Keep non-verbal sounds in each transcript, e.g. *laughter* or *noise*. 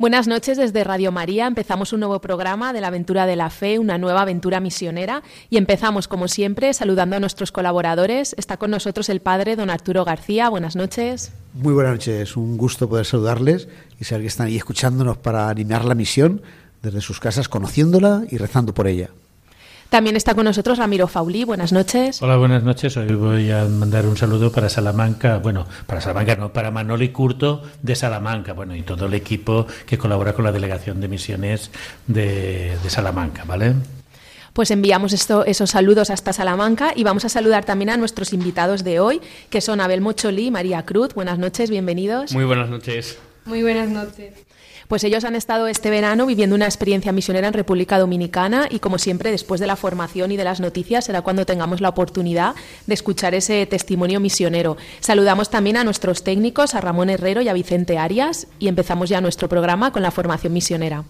Buenas noches desde Radio María. Empezamos un nuevo programa de la aventura de la fe, una nueva aventura misionera. Y empezamos, como siempre, saludando a nuestros colaboradores. Está con nosotros el padre don Arturo García. Buenas noches. Muy buenas noches. Un gusto poder saludarles y saber que están ahí escuchándonos para animar la misión desde sus casas, conociéndola y rezando por ella. También está con nosotros Ramiro Faulí. Buenas noches. Hola, buenas noches. Hoy voy a mandar un saludo para Salamanca, bueno, para Salamanca no, para Manoli Curto de Salamanca, bueno, y todo el equipo que colabora con la Delegación de Misiones de, de Salamanca, ¿vale? Pues enviamos esto, esos saludos hasta Salamanca y vamos a saludar también a nuestros invitados de hoy, que son Abel Mocholí y María Cruz. Buenas noches, bienvenidos. Muy buenas noches. Muy buenas noches. Pues ellos han estado este verano viviendo una experiencia misionera en República Dominicana y como siempre después de la formación y de las noticias será cuando tengamos la oportunidad de escuchar ese testimonio misionero. Saludamos también a nuestros técnicos, a Ramón Herrero y a Vicente Arias y empezamos ya nuestro programa con la formación misionera.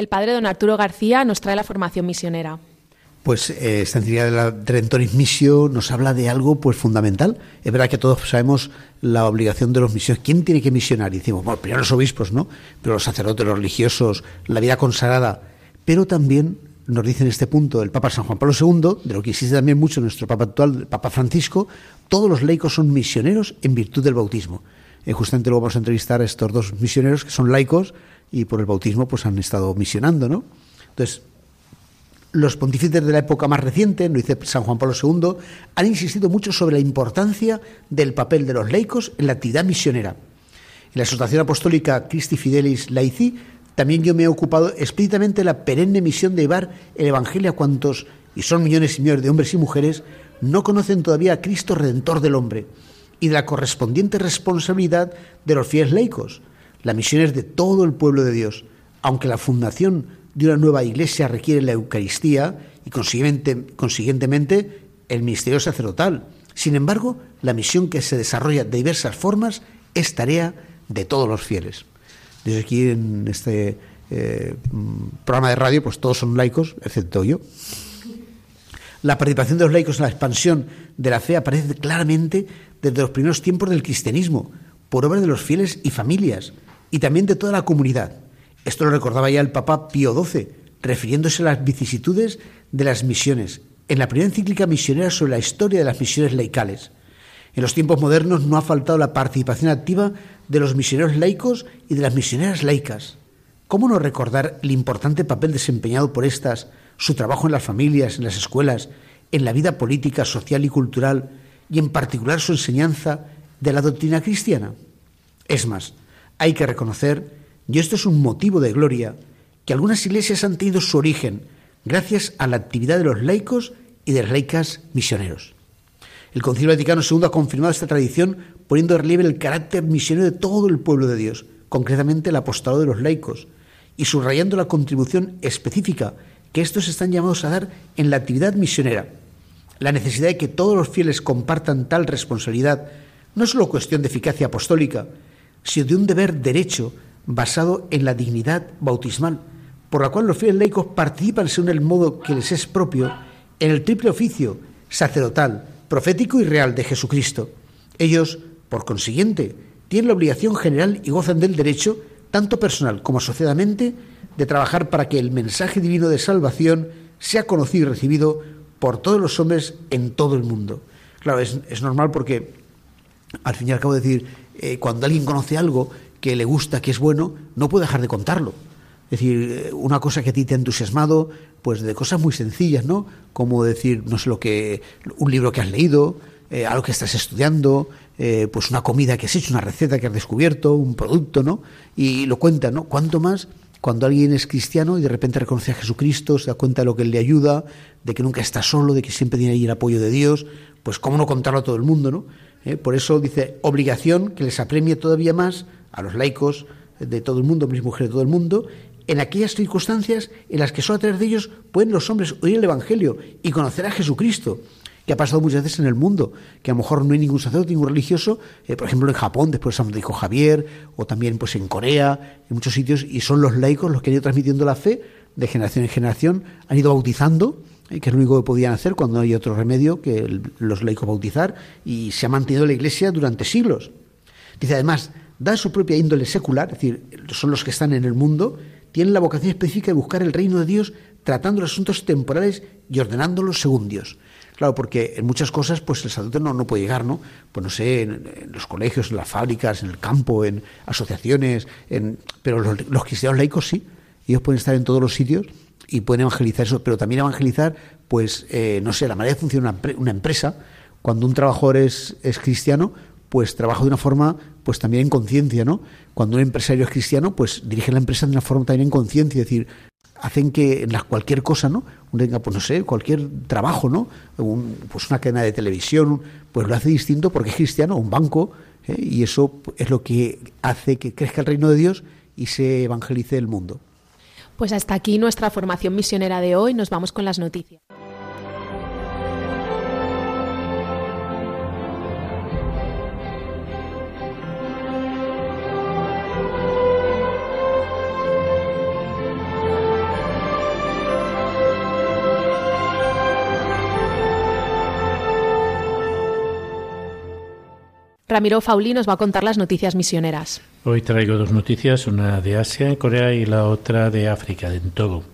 El padre don Arturo García nos trae la formación misionera. Pues eh, esta entidad de la Trentonis Missio nos habla de algo pues fundamental. Es verdad que todos sabemos la obligación de los misiones. ¿Quién tiene que misionar? Decimos, primero los obispos, ¿no? Pero los sacerdotes, los religiosos, la vida consagrada. Pero también nos dice en este punto el Papa San Juan Pablo II, de lo que existe también mucho nuestro Papa actual, el Papa Francisco, todos los laicos son misioneros en virtud del bautismo. Eh, justamente luego vamos a entrevistar a estos dos misioneros que son laicos y por el bautismo pues han estado misionando, ¿no? Entonces, los pontífices de la época más reciente, lo dice San Juan Pablo II, han insistido mucho sobre la importancia del papel de los laicos en la actividad misionera. En la Asociación Apostólica Christi Fidelis Laici también yo me he ocupado explícitamente de la perenne misión de llevar el Evangelio a cuantos, y son millones y millones de hombres y mujeres, no conocen todavía a Cristo Redentor del hombre, y de la correspondiente responsabilidad de los fieles laicos, la misión es de todo el pueblo de Dios, aunque la fundación de una nueva iglesia requiere la Eucaristía y consiguientemente el ministerio sacerdotal. Sin embargo, la misión que se desarrolla de diversas formas es tarea de todos los fieles. Desde aquí en este eh, programa de radio, pues todos son laicos, excepto yo. La participación de los laicos en la expansión de la fe aparece claramente desde los primeros tiempos del cristianismo, por obra de los fieles y familias, y también de toda la comunidad. Esto lo recordaba ya el Papa Pío XII, refiriéndose a las vicisitudes de las misiones, en la primera encíclica misionera sobre la historia de las misiones laicales. En los tiempos modernos no ha faltado la participación activa de los misioneros laicos y de las misioneras laicas. ¿Cómo no recordar el importante papel desempeñado por estas, su trabajo en las familias, en las escuelas, en la vida política, social y cultural, y en particular su enseñanza de la doctrina cristiana? Es más, hay que reconocer, y esto es un motivo de gloria, que algunas iglesias han tenido su origen gracias a la actividad de los laicos y de las laicas misioneros. El Concilio Vaticano II ha confirmado esta tradición poniendo de relieve el carácter misionero de todo el pueblo de Dios, concretamente el apostolado de los laicos, y subrayando la contribución específica que estos están llamados a dar en la actividad misionera. La necesidad de que todos los fieles compartan tal responsabilidad no es solo cuestión de eficacia apostólica, sino de un deber derecho basado en la dignidad bautismal, por la cual los fieles laicos participan según el modo que les es propio en el triple oficio sacerdotal, profético y real de Jesucristo. Ellos, por consiguiente, tienen la obligación general y gozan del derecho, tanto personal como asociadamente, de trabajar para que el mensaje divino de salvación sea conocido y recibido por todos los hombres en todo el mundo. Claro, es, es normal porque, al fin y al cabo, decir, eh, cuando alguien conoce algo que le gusta, que es bueno, no puede dejar de contarlo. Es decir, eh, una cosa que a ti te ha entusiasmado, pues de cosas muy sencillas, ¿no? Como decir, no sé lo que, un libro que has leído, eh, algo que estás estudiando, pues una comida que has hecho, una receta que has descubierto, un producto, ¿no? Y lo cuenta, ¿no? Cuanto más cuando alguien es cristiano y de repente reconoce a Jesucristo, se da cuenta de lo que él le ayuda, de que nunca está solo, de que siempre tiene ahí el apoyo de Dios, pues cómo no contarlo a todo el mundo, ¿no? Eh, por eso dice obligación que les apremie todavía más a los laicos de todo el mundo, mis mujeres de todo el mundo, en aquellas circunstancias en las que solo a través de ellos pueden los hombres oír el Evangelio y conocer a Jesucristo que ha pasado muchas veces en el mundo, que a lo mejor no hay ningún sacerdote, ningún religioso, eh, por ejemplo en Japón, después de San Francisco Javier, o también pues en Corea, en muchos sitios, y son los laicos los que han ido transmitiendo la fe de generación en generación, han ido bautizando, que es lo único que podían hacer cuando no hay otro remedio que los laicos bautizar, y se ha mantenido la Iglesia durante siglos. Dice además, da su propia índole secular, es decir, son los que están en el mundo, tienen la vocación específica de buscar el reino de Dios tratando los asuntos temporales y ordenándolos según Dios. Claro, porque en muchas cosas pues el sacerdote no, no puede llegar, ¿no? Pues no sé, en, los colegios, en las fábricas, en el campo, en asociaciones, en, pero los, cristianos laicos sí, ellos pueden estar en todos los sitios y pueden evangelizar eso, pero también evangelizar, pues, eh, no sé, la manera de funcionar una, una, empresa, cuando un trabajador es, es cristiano, pues trabaja de una forma, pues también en conciencia, ¿no? Cuando un empresario es cristiano, pues dirige la empresa de una forma también en conciencia, es decir, hacen que en cualquier cosa, ¿no? pues no sé, cualquier trabajo, ¿no? pues una cadena de televisión, pues lo hace distinto porque es cristiano, un banco, ¿eh? y eso es lo que hace que crezca el reino de Dios y se evangelice el mundo. Pues hasta aquí nuestra formación misionera de hoy, nos vamos con las noticias. Ramiro Fauli nos va a contar las noticias misioneras. Hoy traigo dos noticias, una de Asia, Corea, y la otra de África, en Togo.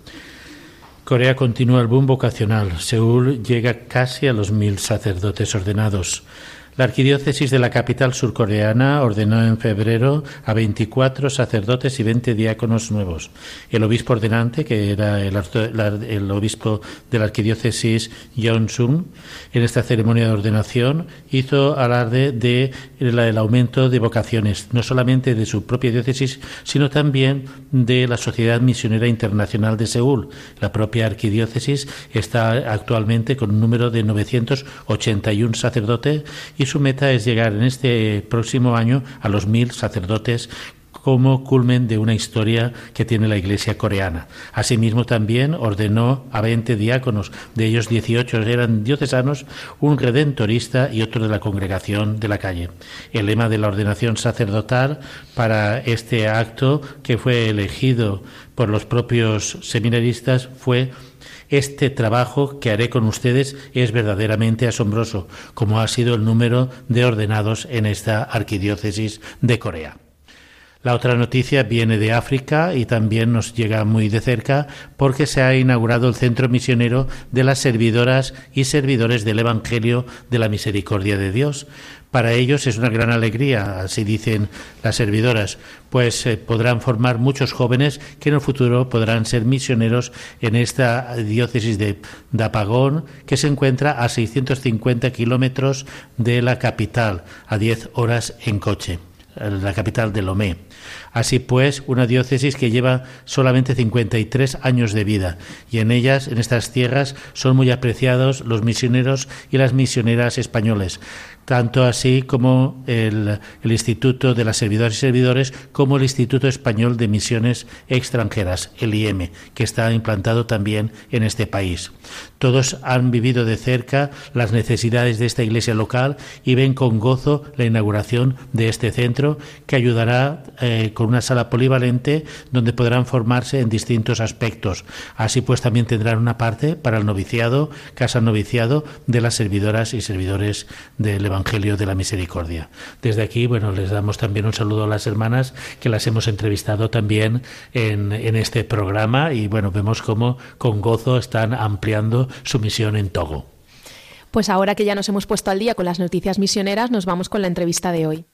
Corea continúa el boom vocacional. Seúl llega casi a los mil sacerdotes ordenados. La arquidiócesis de la capital surcoreana ordenó en febrero a 24 sacerdotes y 20 diáconos nuevos. El obispo ordenante, que era el, obispo de la arquidiócesis Yeonsun, en esta ceremonia de ordenación hizo alarde de el aumento de vocaciones, no solamente de su propia diócesis, sino también de la Sociedad Misionera Internacional de Seúl. La propia arquidiócesis está actualmente con un número de 981 sacerdotes y su meta es llegar en este próximo año a los mil sacerdotes como culmen de una historia que tiene la Iglesia coreana. Asimismo, también ordenó a 20 diáconos, de ellos 18 eran diocesanos, un redentorista y otro de la congregación de la calle. El lema de la ordenación sacerdotal para este acto, que fue elegido por los propios seminaristas, fue este trabajo que haré con ustedes es verdaderamente asombroso, como ha sido el número de ordenados en esta arquidiócesis de Corea. La otra noticia viene de África y también nos llega muy de cerca porque se ha inaugurado el centro misionero de las servidoras y servidores del Evangelio de la Misericordia de Dios. Para ellos es una gran alegría, así dicen las servidoras, pues eh, podrán formar muchos jóvenes que en el futuro podrán ser misioneros en esta diócesis de Dapagón, que se encuentra a 650 kilómetros de la capital, a 10 horas en coche la capital de Lomé. Así pues, una diócesis que lleva solamente 53 años de vida y en ellas, en estas tierras, son muy apreciados los misioneros y las misioneras españoles, tanto así como el, Instituto de las Servidoras y Servidores como el Instituto Español de Misiones Extranjeras, el IEM, que está implantado también en este país. Todos han vivido de cerca las necesidades de esta iglesia local y ven con gozo la inauguración de este centro que ayudará eh, con una sala polivalente donde podrán formarse en distintos aspectos. Así pues también tendrán una parte para el noviciado, casa noviciado de las servidoras y servidores del Evangelio Evangelio de la Misericordia. Desde aquí, bueno, les damos también un saludo a las hermanas que las hemos entrevistado también en, en este programa y bueno, vemos cómo con gozo están ampliando su misión en Togo. Pues ahora que ya nos hemos puesto al día con las noticias misioneras, nos vamos con la entrevista de hoy.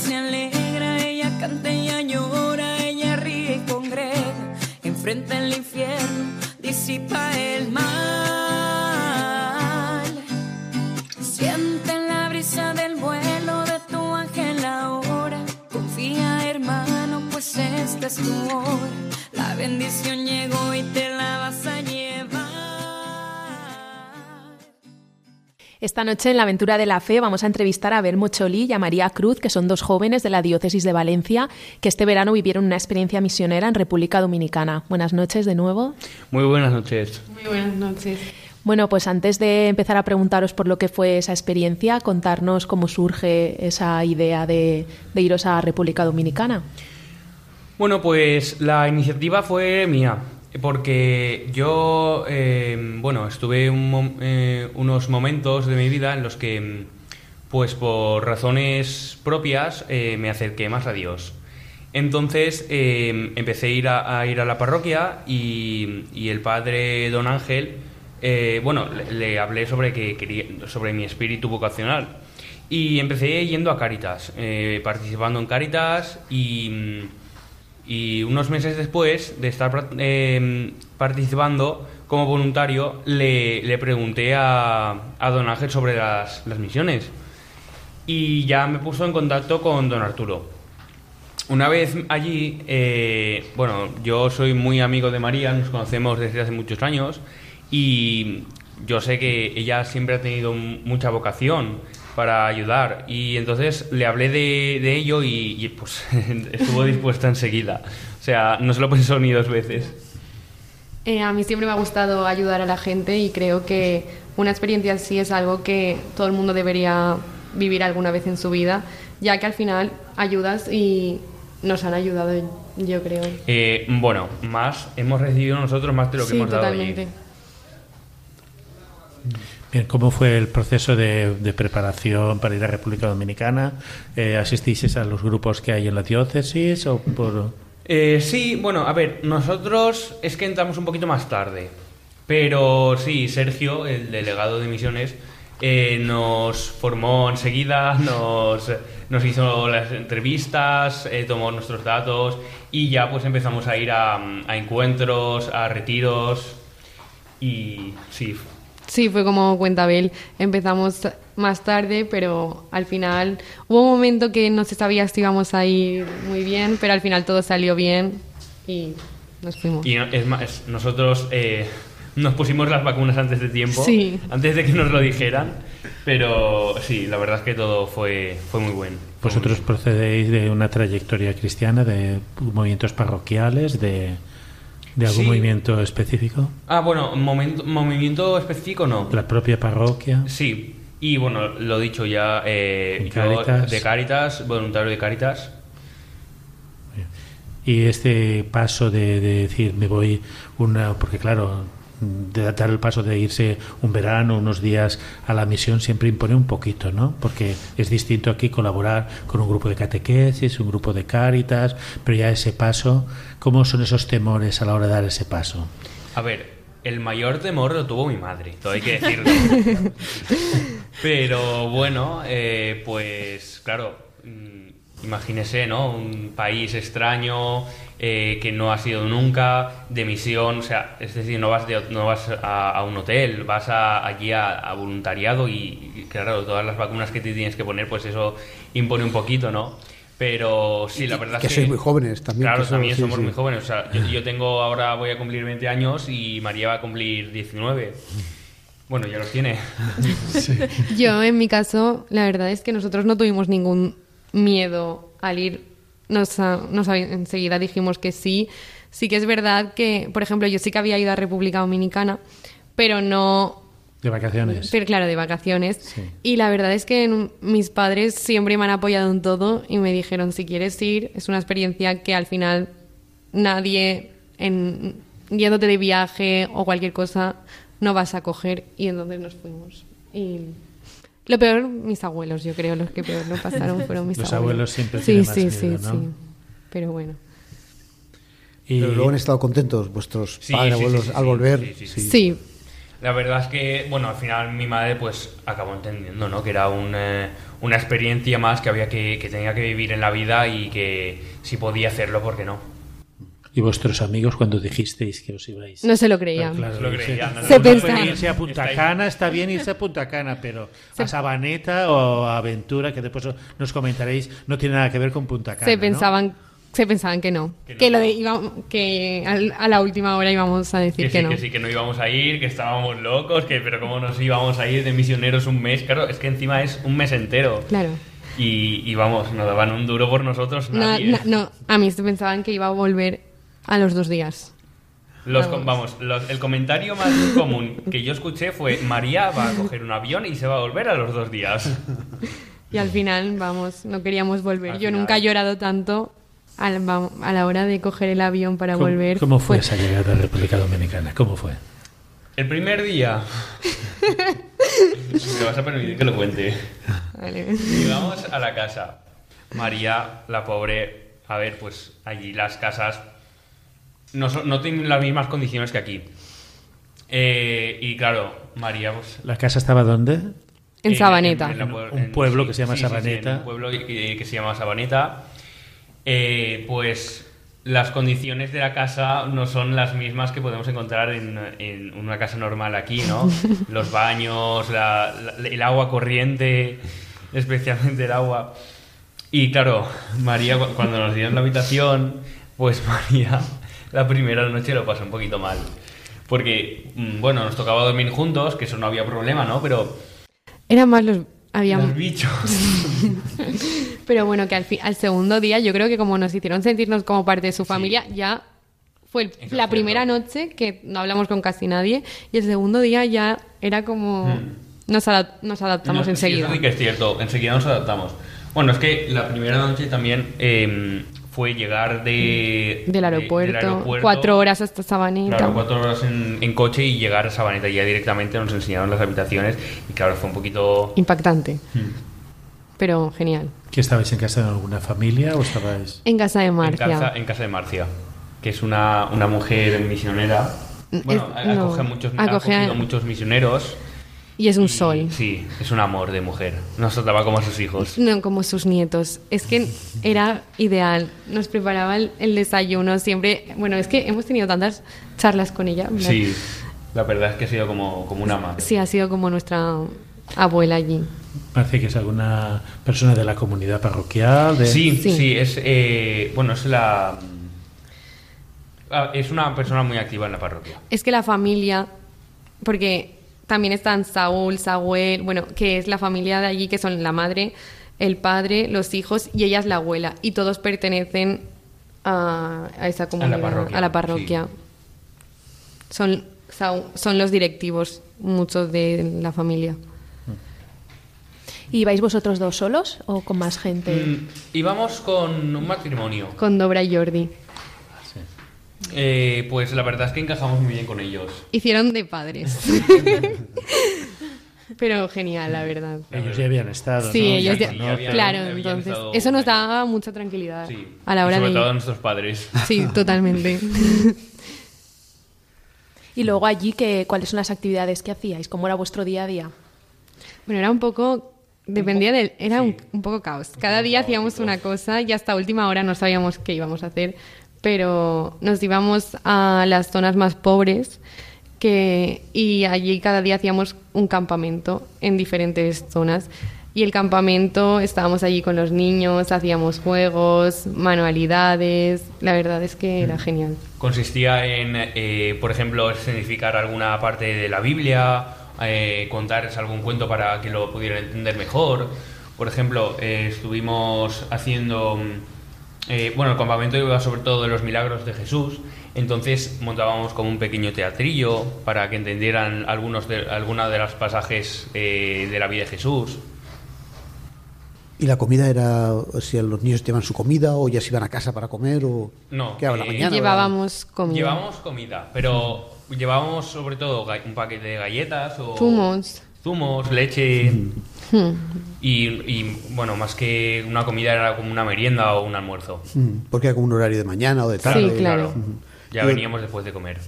Se alegra, ella canta, ella llora, ella ríe y congrega, enfrenta el infierno, disipa el mal. Siente la brisa del vuelo de tu ángel ahora, confía hermano, pues esta es tu hora, la bendición llegó y te Esta noche en la Aventura de la Fe vamos a entrevistar a Belmo Cholí y a María Cruz, que son dos jóvenes de la Diócesis de Valencia que este verano vivieron una experiencia misionera en República Dominicana. Buenas noches de nuevo. Muy buenas noches. Muy buenas noches. Bueno, pues antes de empezar a preguntaros por lo que fue esa experiencia, contarnos cómo surge esa idea de, de iros a República Dominicana. Bueno, pues la iniciativa fue mía, porque yo, eh, bueno, estuve eh, unos momentos de mi vida en los que, pues por razones propias, eh, me acerqué más a Dios. Entonces empecé a ir a, ir a la parroquia y, el padre Don Ángel, bueno, le, hablé sobre, que sobre mi espíritu vocacional. Y empecé yendo a Cáritas, eh, participando en Cáritas y, mm, y unos meses después de estar eh, participando como voluntario, le, le pregunté a, a Don Ángel sobre las, las misiones. Y ya me puso en contacto con Don Arturo. Una vez allí, eh, bueno, yo soy muy amigo de María, nos conocemos desde hace muchos años y yo sé que ella siempre ha tenido mucha vocación para ayudar y entonces le hablé de, de ello y, y, pues *laughs* estuvo dispuesta enseguida. O sea, no se lo pensó ni dos veces. Eh, a mí siempre me ha gustado ayudar a la gente y creo que una experiencia así es algo que todo el mundo debería vivir alguna vez en su vida, ya que al final ayudas y nos han ayudado, yo creo. Eh, bueno, más hemos recibido nosotros más de lo que sí, hemos dado totalmente. allí. Bien, ¿cómo fue el proceso de, de preparación para ir a República Dominicana? Eh, ¿Asististeis a los grupos que hay en la diócesis o por...? Eh, sí, bueno, a ver, nosotros es que entramos un poquito más tarde. Pero sí, Sergio, el delegado de misiones, eh, nos formó enseguida, *laughs* nos, nos hizo las entrevistas, eh, tomó nuestros datos y ya pues empezamos a ir a, a encuentros, a retiros y sí. Sí, fue como cuenta Bel. Empezamos más tarde, pero al final hubo un momento que no se sabía si íbamos a ir muy bien, pero al final todo salió bien y nos fuimos. Y no- es más, nosotros eh, nos pusimos las vacunas antes de tiempo, Sí. antes de que nos lo dijeran, pero sí, la verdad es que todo fue, fue muy bueno. ¿Vosotros muy- procedéis de una trayectoria cristiana, de movimientos parroquiales, de, de algún Sí. movimiento específico? Ah, bueno, momento, movimiento específico no. ¿La propia parroquia? Sí, y bueno, lo dicho ya, eh, de Cáritas, voluntario de Cáritas. Y este paso de, de decir, me voy una. Porque claro, de dar el paso de irse un verano, unos días a la misión, siempre impone un poquito, ¿no? Porque es distinto aquí colaborar con un grupo de catequesis, un grupo de cáritas, pero ya ese paso, ¿cómo son esos temores a la hora de dar ese paso? A ver, el mayor temor lo tuvo mi madre, todo hay que *laughs* decirlo. Pero bueno, eh, pues claro, mm, imagínese, ¿no? Un país extraño eh, que no ha sido nunca de misión, o sea, es decir, no vas, de- no vas a, a un hotel, vas a- allí a, a voluntariado y, y, claro, todas las vacunas que te tienes que poner, pues eso impone un poquito, ¿no? Pero sí, la verdad que es que... sois muy jóvenes también, Claro, que también sí, somos sí. muy jóvenes. O sea, yo, yo tengo ahora, voy a cumplir 20 años y María va a cumplir 19. Bueno, ya los tiene. *laughs* Yo, en mi caso, la verdad es que nosotros no tuvimos ningún miedo al ir. Nos, nos enseguida dijimos que sí. Sí que es verdad que, por ejemplo, yo sí que había ido a República Dominicana, pero no De vacaciones. pero claro, de vacaciones. Sí. Y la verdad es que mis padres siempre me han apoyado en todo y me dijeron, si quieres ir, es una experiencia que al final nadie, en, yéndote de viaje o cualquier cosa, no vas a coger. Y entonces nos fuimos. Y lo peor, mis abuelos, yo creo, los que peor lo pasaron *laughs* fueron mis Los abuelos. abuelos siempre Sí, tienen más sí, miedo, sí, ¿no? sí. Pero bueno. Y Pero luego han estado contentos vuestros Sí, padres, sí, abuelos, sí, al sí, volver. sí, sí, sí. Sí, La verdad es que, bueno, al final mi madre pues acabó entendiendo, ¿no? Que era un, eh, una experiencia más que había que, que tenía que vivir en la vida y que si podía hacerlo, ¿por qué no? ¿Y vuestros amigos cuando dijisteis que os ibais? no se lo creían. Claro, Se lo creían, ¿no? Se uno puede pensaba. irse a Punta. Cana, está bien irse a Punta Cana, pero *laughs* a Sabaneta o a Aventura, que después nos comentaréis, no tiene nada que ver con Punta Cana. se ¿no? pensaban se pensaban que no Que no. que, lo de iba- que al- a la última hora íbamos a decir Que que, sí, no que sí, que no íbamos a ir, que estábamos locos, que pero cómo nos íbamos a ir de misioneros un mes. Claro, es que encima es un mes entero. claro Y, y vamos, nos daban un duro por nosotros no, nadie. no, no, a mí se pensaban que iba a volver a los dos días Los, Vamos. vamos, los- el comentario más *laughs* común que yo escuché fue María va a coger un avión y se va a volver a los dos días. y al final vamos no queríamos volver Al yo final. nunca he llorado tanto al- va- a la hora de coger el avión para ¿Cómo, volver cómo fue Pues, esa llegada a la República Dominicana? ¿Cómo fue? El primer día... *laughs* Me vas a permitir que lo cuente. vale. Llegamos a la casa. María, la pobre, a ver, pues allí las casas no, no tienen las mismas condiciones que aquí. Eh, y claro, María, pues... ¿La casa estaba dónde? en Sabaneta la pue- Un pueblo que se llama Sabaneta. en un pueblo que, que se llama Sabaneta. Eh, pues las condiciones de la casa no son las mismas que podemos encontrar en, en una casa normal aquí, ¿no? *laughs* Los baños, la- la- el agua corriente, especialmente el agua. Y claro, María, cu- cuando nos dieron la habitación, pues *laughs* María la primera noche lo pasó un poquito mal. Porque, mm, bueno, nos tocaba dormir juntos, que eso no había problema, ¿no? Pero eran más los había los bichos. *laughs* Pero bueno, que al, fi- al segundo día yo creo que como nos hicieron sentirnos como parte de su familia, ya fue el- la primera noche que no hablamos con casi nadie y el segundo día ya era como... Hmm. Nos, adap- nos adaptamos No, enseguida. sí que es cierto, enseguida nos adaptamos. Bueno, es que la primera noche también eh, fue llegar de, del, de- aeropuerto, del aeropuerto, cuatro horas hasta Sabaneta. Claro, cuatro horas en, en coche y llegar a Sabaneta ya directamente nos enseñaron las habitaciones y claro, fue un poquito... Impactante, Hmm. pero genial. ¿Que estabais en casa de alguna familia o estabais...? En casa de En Marcia. casa, en casa de Marcia, que es una, una mujer misionera. Bueno, Es- no, acoge, muchos, ha acoge a- acogido muchos misioneros. Y es un y- sol. Sí, es un amor de mujer. Nos trataba como a sus hijos. No como sus nietos. Es que era ideal. Nos preparaba el, el desayuno siempre. Bueno, es que hemos tenido tantas charlas con ella. ¿verdad? Sí, la verdad es que ha sido como, como una madre. Sí, ha sido como nuestra abuela allí. Parece que es alguna persona de la comunidad parroquial. De... Sí, Sí. sí, es eh, bueno, es la ah, es una persona muy activa en la parroquia. Es que la familia, porque también están Saúl, Samuel, bueno, que es la familia de allí, que son la madre, el padre, los hijos y ella es la abuela. Y todos pertenecen a, a esa comunidad, parroquia, a la parroquia. Son, Saúl- son los directivos, muchos de la familia. ¿Y vais vosotros dos solos o con más gente? Mm, íbamos con un matrimonio. Con Dobra y Jordi. Eh, pues la verdad es que encajamos muy bien con ellos. Hicieron de padres. *laughs* Pero genial, la verdad. Ellos ya habían estado. Sí, ¿no? ellos Ya ya- ya habían- claro, habían entonces estado eso nos daba mucha tranquilidad Sí. a la hora sobre de todo a nuestros padres. Sí, *laughs* totalmente. *laughs* Y luego allí, que, ¿cuáles son las actividades que hacíais? ¿Cómo era vuestro día a día? Bueno, era un poco dependía del era un, un poco caos. Cada día hacíamos una cosa y hasta última hora no sabíamos qué íbamos a hacer, pero nos íbamos a las zonas más pobres que y allí cada día hacíamos un campamento en diferentes zonas. Y el campamento estábamos allí con los niños, hacíamos juegos, manualidades. La verdad es que era genial. Consistía en, eh, por ejemplo, significar alguna parte de la Biblia, eh, contarles algún cuento para que lo pudieran entender mejor. Por ejemplo, eh, estuvimos haciendo... mm, eh, bueno, el campamento iba sobre todo de los milagros de Jesús, entonces montábamos como un pequeño teatrillo para que entendieran algunos de, algunas de los pasajes eh, de la vida de Jesús. ¿Y la comida era, o sea, los niños llevan su comida o ya se iban a casa para comer o No, qué a la eh, mañana? Llevábamos comida. Llevábamos comida, pero llevábamos sobre todo un paquete de galletas o Zumos. zumos, leche Hmm. y, y, bueno, más que una comida era como una merienda o un almuerzo. Mm, Porque era como un horario de mañana o de tarde. Sí, claro. Ya Y- veníamos después de comer.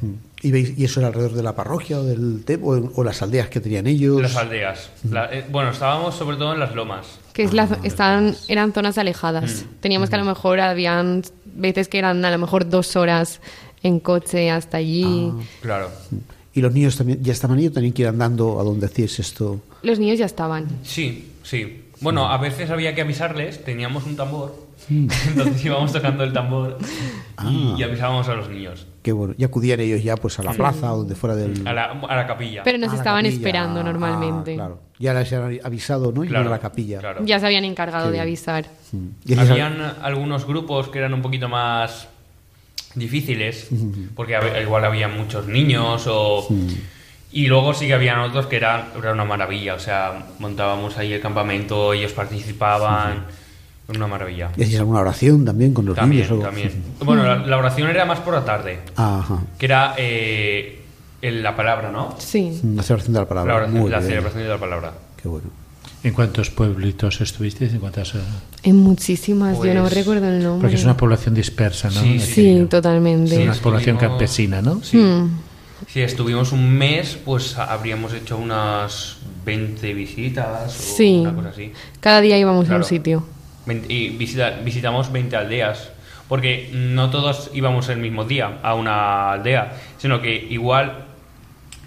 ¿Y, veis, ¿Y eso era alrededor de la parroquia o del o, o las aldeas que tenían ellos? Las aldeas. La- eh, bueno, estábamos sobre todo en las lomas. Que es la, zo- estaban, eran zonas alejadas. Teníamos que a lo mejor habían veces que eran a lo mejor dos horas en coche hasta allí. Claro. ¿Y los niños también ya estaban o tenían que ir andando a donde hacíais esto? Los niños ya estaban. Sí, sí. Bueno, a veces había que avisarles, teníamos un tambor, *laughs* entonces íbamos tocando el tambor y, y avisábamos a los niños. Que bueno, y acudían ellos ya pues a la plaza o donde fuera del... A la, a la capilla. Pero nos a la estaban esperando Ah, normalmente. claro. Ya les han avisado, ¿no? Y Claro, iban a la capilla. claro. Ya se habían encargado Qué de avisar. Mm. Habían algunos grupos que eran un poquito más difíciles, porque igual había muchos niños o... Y luego sí que habían otros que eran, era una maravilla, o sea, montábamos ahí el campamento, ellos participaban, era una maravilla. ¿Y hacíais alguna oración también con los También, niños? también. Bueno, la, la oración era más por la tarde, Ajá. que era eh, en la palabra, ¿no? Sí. La celebración de la palabra. La, oración- Muy la bien. celebración de la palabra. Qué bueno. ¿En cuántos pueblitos estuvisteis? ¿En cuántas? eh? En muchísimas, yo no Pues, recuerdo el nombre. Porque es una población dispersa, ¿no? Sí, Aquí. Sí, totalmente. Es una Sí, población estuvimos- campesina, ¿no? Sí. Hmm. Si estuvimos un mes, pues habríamos hecho unas 20 visitas o Sí. una cosa así. Cada día íbamos a Claro. un sitio. Y visita- visitamos 20 aldeas. Porque no todos íbamos el mismo día a una aldea, sino que igual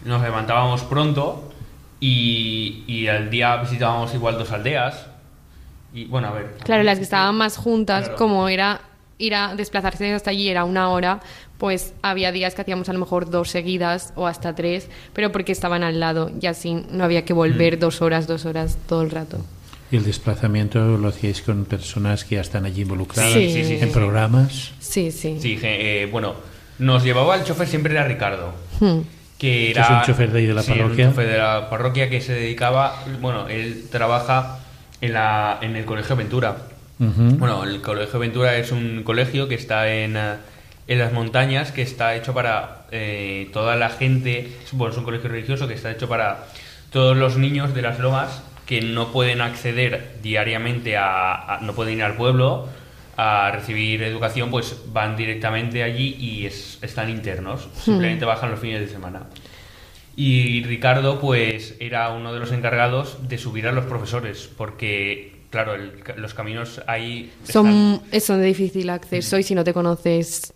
nos levantábamos pronto y, y al día visitábamos igual dos aldeas. Y bueno, a ver. Claro, las que estaban más juntas, Claro. como era ir a desplazarse hasta allí era una hora, pues había días que hacíamos a lo mejor dos seguidas o hasta tres, pero porque estaban al lado y así no había que Mm. volver dos horas, dos horas todo el rato. Y el desplazamiento lo hacíais con personas que ya están allí involucradas Sí, sí, sí, en sí. programas. Sí, sí. Sí, eh, bueno, nos llevaba el chofer siempre era Ricardo. Hmm. Que era es un chofer de ahí de la sí, un parroquia. chofer de la parroquia que se dedicaba bueno él trabaja en la en el colegio Ventura bueno el colegio Ventura es un colegio que está en eh, en las montañas que está hecho para eh, toda la gente bueno es un colegio religioso que está hecho para todos los niños de las lomas que no pueden acceder diariamente a, a- no pueden ir al pueblo a recibir educación pues van directamente allí y es- están internos simplemente bajan los fines de semana y Ricardo, pues, era uno de los encargados de subir a los profesores, porque, claro, el- los caminos ahí Son, son de difícil acceso y si no te conoces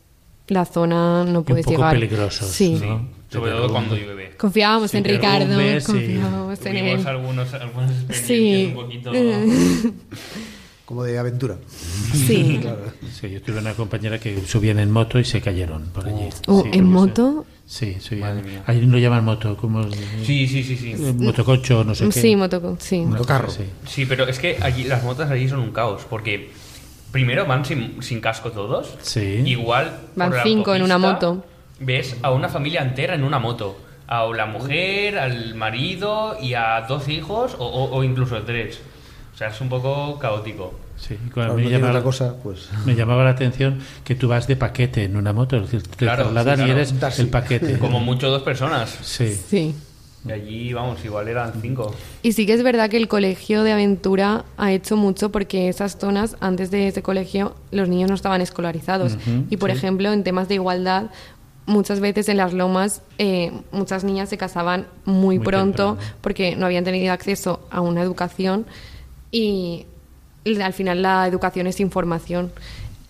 la zona no Y un puedes poco llegar. peligrosos, Sí. ¿no? están- sobre todo cuando llueve. Confiábamos Sí, en Ricardo, derrumbes, sí. confiábamos en él. algunos, algunas experiencias Sí. un poquito... *laughs* Como de aventura. Sí. *laughs* Sí, yo tuve una compañera que subían en moto y se cayeron por allí. Oh, Sí, ¿En moto? Sí, mía. Ahí lo llaman moto, como Sí, sí, sí, sí. motococho, no sé qué. Sí, moto, sí. Motocarro. Sí, pero es que allí las motos allí son un caos, porque primero van sin, sin casco todos. Sí. Igual. Van por la cinco en una moto. Ves a una familia entera en una moto. A la mujer, al marido y a dos hijos o, o- o incluso tres. O sea, es un poco caótico. Sí, cuando Claro, me, no llamaba, otra cosa, pues... me llamaba la atención que tú vas de paquete en una moto, es decir, te Claro, trasladas sí, y eres taxi. el paquete. Como mucho dos personas. Sí. Sí. Y allí, vamos, igual eran cinco. Y sí que es verdad que el colegio de aventura ha hecho mucho porque esas zonas, antes de ese colegio, los niños no estaban escolarizados. Y, por sí. ejemplo, en temas de igualdad, muchas veces en las lomas, eh, muchas niñas se casaban muy, Muy pronto temprano. porque no habían tenido acceso a una educación y al final la educación es información.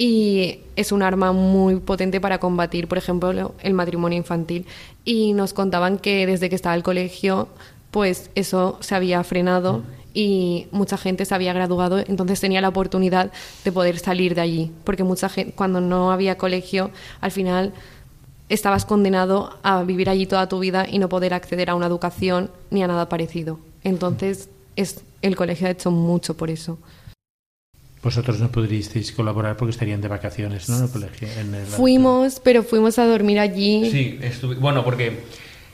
Y es un arma muy potente para combatir, por ejemplo, el matrimonio infantil. Y nos contaban que desde que estaba el colegio, pues eso se había frenado y mucha gente se había graduado, entonces tenía la oportunidad de poder salir de allí. Porque mucha gente, cuando no había colegio, al final estabas condenado a vivir allí toda tu vida y no poder acceder a una educación ni a nada parecido. Entonces, es, el colegio ha hecho mucho por eso. Vosotros no podríais colaborar porque estarían de vacaciones, ¿no? En el colegio. En el- Fuimos, pero fuimos a dormir allí. Sí, estuve- bueno, porque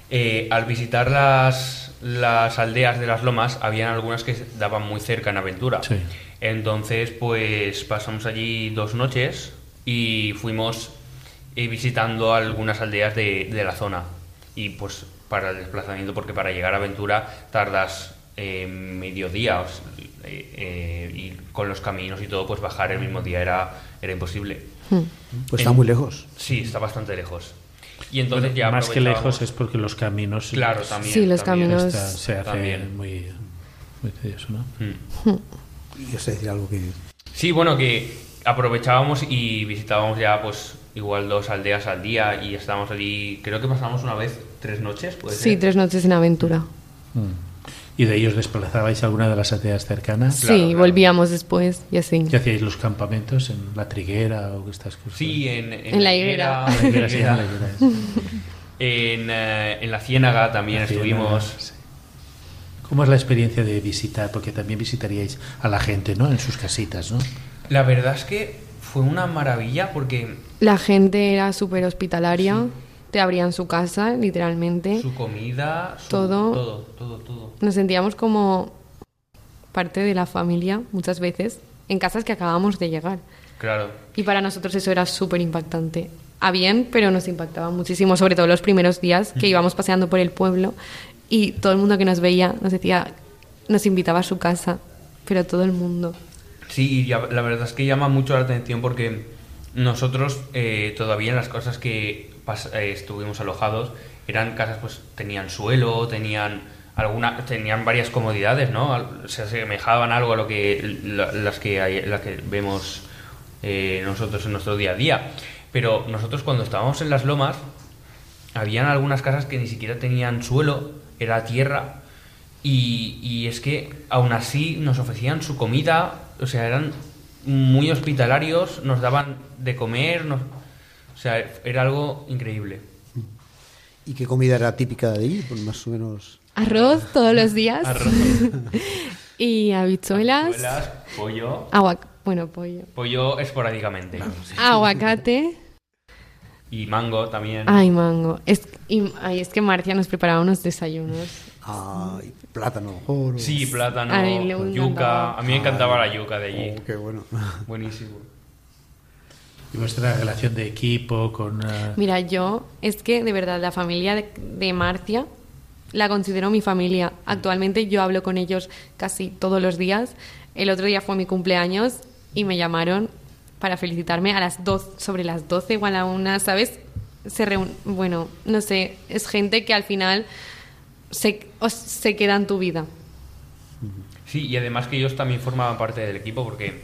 eh, al visitar las, las aldeas de las lomas, habían algunas que daban muy cerca en aventura. Sí. Entonces, pues pasamos allí dos noches y fuimos eh, visitando algunas aldeas de, de la zona. Y pues para el desplazamiento, porque para llegar a aventura tardas eh, medio día o s- eh, eh, y con los caminos y todo, pues bajar el mismo día era, era imposible. Pues está En- muy lejos. Sí, está bastante lejos. Y entonces Bueno, ya más que lejos es porque los caminos Claro, también. Sí, los también. caminos- está- se hace También. muy, muy tedioso, ¿no? Mm. Y os decir algo que... Sí, bueno, que aprovechábamos y visitábamos ya, pues, igual dos aldeas al día y estábamos allí, creo que pasamos una vez tres noches, ¿puede Sí, ser? tres noches en aventura. Mm. ¿Y de ellos desplazabais a alguna de las aldeas cercanas? Claro, sí, claro. volvíamos después y así. ¿Qué hacíais los campamentos en la triguera o estas cosas? Sí, en, En sí, en la higuera, sí. En, la Ciénaga también La estuvimos. ciénaga, sí. ¿Cómo es la experiencia de visitar? Porque también visitaríais a la gente, ¿no? En sus casitas, ¿no? La verdad es que fue una maravilla porque La gente era súper hospitalaria, te abrían su casa, literalmente. su comida, su- Todo. todo, todo, todo. Nos sentíamos como parte de la familia muchas veces en casas que acabamos de llegar. Claro. Y para nosotros eso era súper impactante. A bien, pero nos impactaba muchísimo, sobre todo los primeros días que íbamos paseando por el pueblo y todo el mundo que nos veía nos decía, nos invitaba a su casa, pero todo el mundo. Sí, y la verdad es que llama mucho la atención porque nosotros eh, todavía en las cosas que estuvimos alojados eran casas pues tenían suelo, tenían alguna tenían varias comodidades, ¿no? Se asemejaban algo a lo que la- las que hay- las que vemos eh, nosotros en nuestro día a día. Pero nosotros cuando estábamos en las lomas habían algunas casas que ni siquiera tenían suelo, era tierra. Y, y es que aún así nos ofrecían su comida, o sea, eran muy hospitalarios, nos daban de comer, nos- o sea, era algo increíble. ¿Y qué comida era típica de allí? Pues más o menos... Arroz todos los días Arroz, *laughs* y habichuelas, habichuelas, pollo, agua, bueno, pollo, pollo esporádicamente. aguacate, Y mango también. ay, mango. Es, y, ay, es que Marcia nos preparaba unos desayunos. Ah, y plátano, o- Sí, plátano, A yuca. A mí me encantaba la yuca de allí. Oh, qué bueno. Buenísimo. ¿Y vuestra relación de equipo con... eh, Mira, yo es que de verdad la familia de, de Marcia la considero mi familia. Actualmente yo hablo con ellos casi todos los días. El otro día fue mi cumpleaños y me llamaron para felicitarme a las 12, sobre las 12 igual a una, ¿sabes? Se bueno, no sé, es gente que al final se, os- se queda en tu vida. Sí, y además que ellos también formaban parte del equipo porque,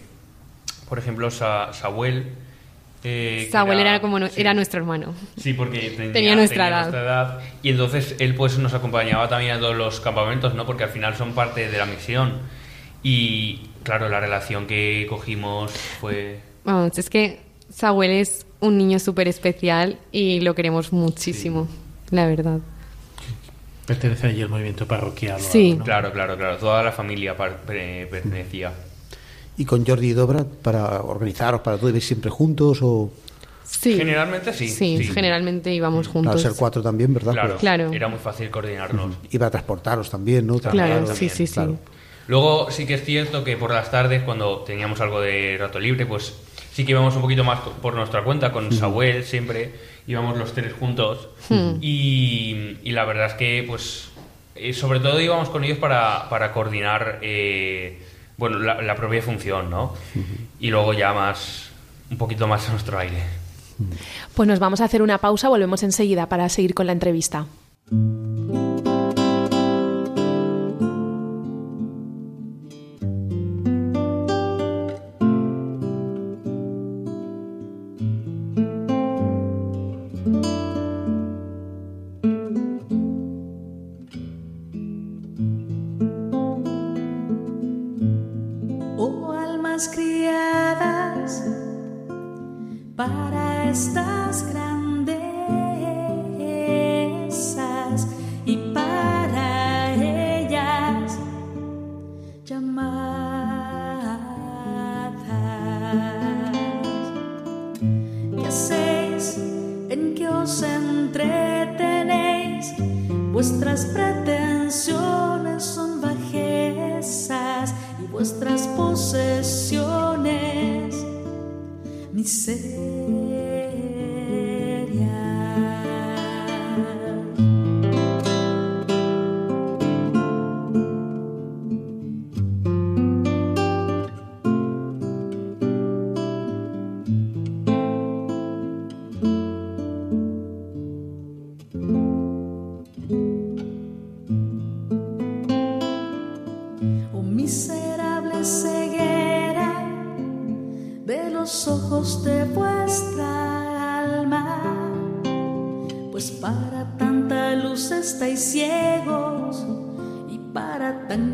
por ejemplo, Sa-. Eh, Samuel era, como, nu- sí. era nuestro hermano. Sí, porque *laughs* tenía, Tenía nuestra tenía edad. nuestra edad. Y entonces él pues nos acompañaba también a todos los campamentos, ¿no? Porque al final son parte de la misión. Y claro, la relación que cogimos fue... Vamos, es que Samuel es un niño súper especial y lo queremos muchísimo, la verdad. Pertenece allí al movimiento parroquial. o Sí. algo, ¿no? Claro, claro, claro. Toda la familia pre- pertenecía. ¿Y con Jordi y Dobra para organizaros, para todo, ¿ibais siempre juntos o...? Sí. Generalmente sí. Sí, generalmente íbamos Claro, juntos. ser cuatro también, ¿verdad? Claro, Claro. Era muy fácil coordinarnos. y para transportaros también, ¿no? Claro, sí, sí, sí. claro. Luego sí que es cierto que por las tardes, cuando teníamos algo de rato libre, pues sí que íbamos un poquito más por nuestra cuenta, con Samuel siempre, íbamos los tres juntos. Y, y la verdad es que, pues, eh, sobre todo íbamos con ellos para, para coordinar, eh, bueno, la, la propia función, ¿no? Y luego ya más, un poquito más a nuestro aire. Pues nos vamos a hacer una pausa, volvemos enseguida para seguir con la entrevista.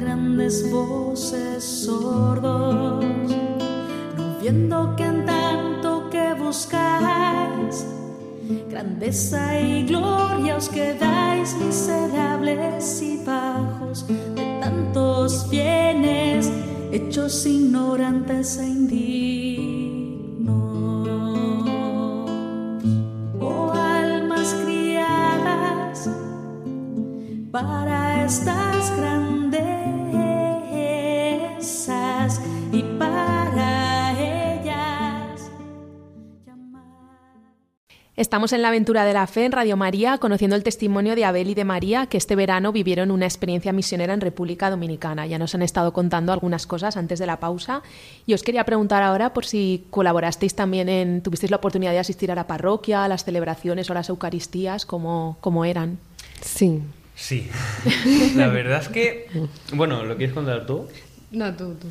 Grandes voces sordos, no viendo que en tanto que buscáis grandeza y gloria os quedáis miserables y bajos de tantos bienes hechos ignorantes e indignos. Oh almas criadas para estas grandezas Estamos en la aventura de la fe en Radio María, conociendo el testimonio de Abel y de María, que este verano vivieron una experiencia misionera en República Dominicana. Ya nos han estado contando algunas cosas antes de la pausa. Y os quería preguntar ahora por si colaborasteis también en, tuvisteis la oportunidad de asistir a la parroquia, a las celebraciones o a las Eucaristías, cómo, cómo eran. Sí. Sí, *laughs* la verdad es que, bueno, ¿lo quieres contar tú? No, tú, tú.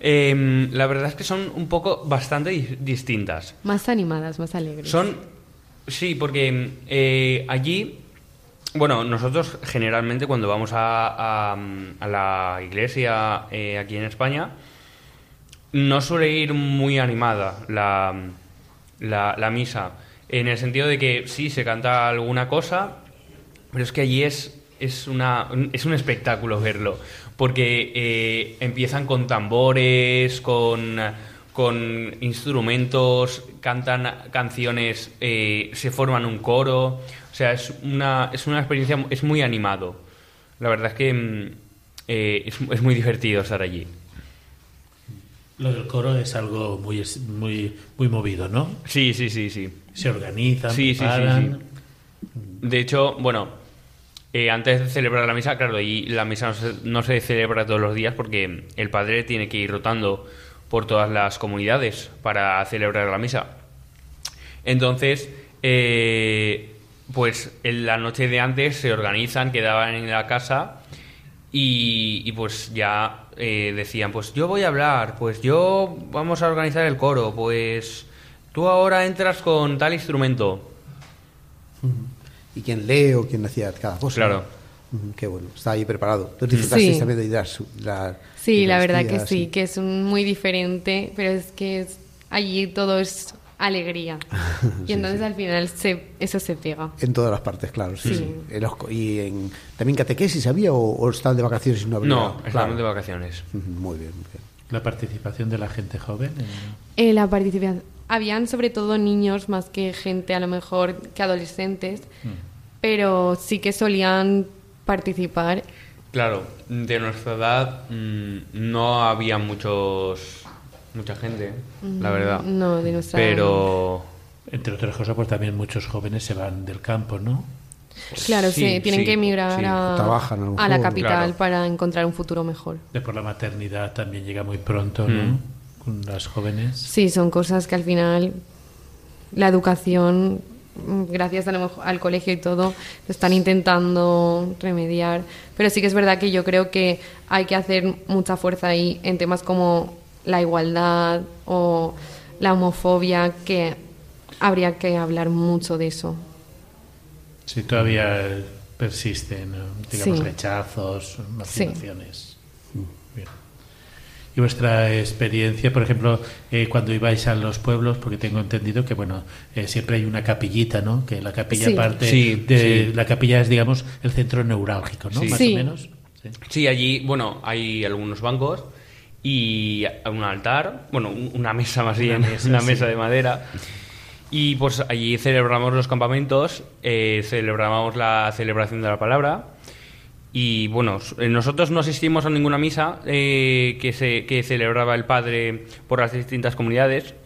Em, la verdad es que son un poco bastante di- distintas. Más animadas, más alegres. Son, sí, porque eh, allí, bueno, nosotros generalmente cuando vamos a, a- la iglesia eh, aquí en España, no suele ir muy animada la, la, la misa, en el sentido de que sí, se canta alguna cosa, pero es que allí es, es, una, es un espectáculo verlo, porque eh, empiezan con tambores, con, con instrumentos, cantan canciones, eh, se forman un coro, o sea, es una, es una experiencia, es muy animado. La verdad es que mm, eh, es, es muy divertido estar allí. Lo del coro es algo muy, muy, muy movido, ¿no? Sí, sí, sí, sí. Se organizan, Sí, sí, sí, preparan. De hecho, bueno, eh, antes de celebrar la misa, claro, y la misa no se, no se celebra todos los días porque el padre tiene que ir rotando por todas las comunidades para celebrar la misa. Entonces, eh, pues en la noche de antes se organizan, quedaban en la casa y, y pues ya eh, decían, pues yo voy a hablar, pues yo vamos a organizar el coro, pues tú ahora entras con tal instrumento. Y quién lee o quién hacía cada cosa. Claro. Qué bueno, está ahí preparado. ¿Tú disfrutasteis Sí. también de ir a su- la Sí, la verdad que Eucaristía, sí, que es un- muy diferente, pero es que es- allí todo es alegría. *laughs* Y entonces al final se, eso se pega. En todas las partes, claro. Sí, Sí. sí. En los ¿Y en, también catequesis había o, o estaban de vacaciones y no había? No, Claro. estamos de vacaciones. Muy bien, muy bien. La participación de la gente joven. en- Eh, la participación. Habían sobre todo niños más que gente, a lo mejor que adolescentes, pero sí que solían participar Claro, de nuestra edad mm, no había muchos mucha gente, la verdad. No, de nuestra Pero Entre otras cosas, pues también muchos jóvenes se van del campo, ¿no? Claro, sí, Sí, tienen sí, que emigrar sí. a, Trabajan, a lo a la capital Claro. para encontrar un futuro mejor. Después la maternidad también llega muy pronto, ¿no? Mm. Con las jóvenes. Sí, son cosas que al final la educación, mm, gracias a lo mejor al colegio y todo, lo están intentando remediar. Pero sí que es verdad que yo creo que hay que hacer mucha fuerza ahí en temas como la igualdad o la homofobia, que habría que hablar mucho de eso. Sí, todavía persisten, digamos, Sí. rechazos, marginaciones. Bien. Y vuestra experiencia, por ejemplo, eh, cuando ibais a los pueblos, porque tengo entendido que, bueno, eh, siempre hay una capillita, ¿no? Que la capilla Sí. parte Sí, de... sí. La capilla es, digamos, el centro neurálgico, ¿no? Sí. Más Sí. o menos. Sí. sí, allí, bueno, hay algunos bancos y un altar, bueno, un- una mesa más bien, una mesa, *laughs* mesa, sí. de madera. Y pues allí celebramos los campamentos, eh, celebramos la celebración de la palabra. Y bueno, eh, nosotros no asistimos a ninguna misa eh, que, se, que celebraba el padre por las distintas comunidades,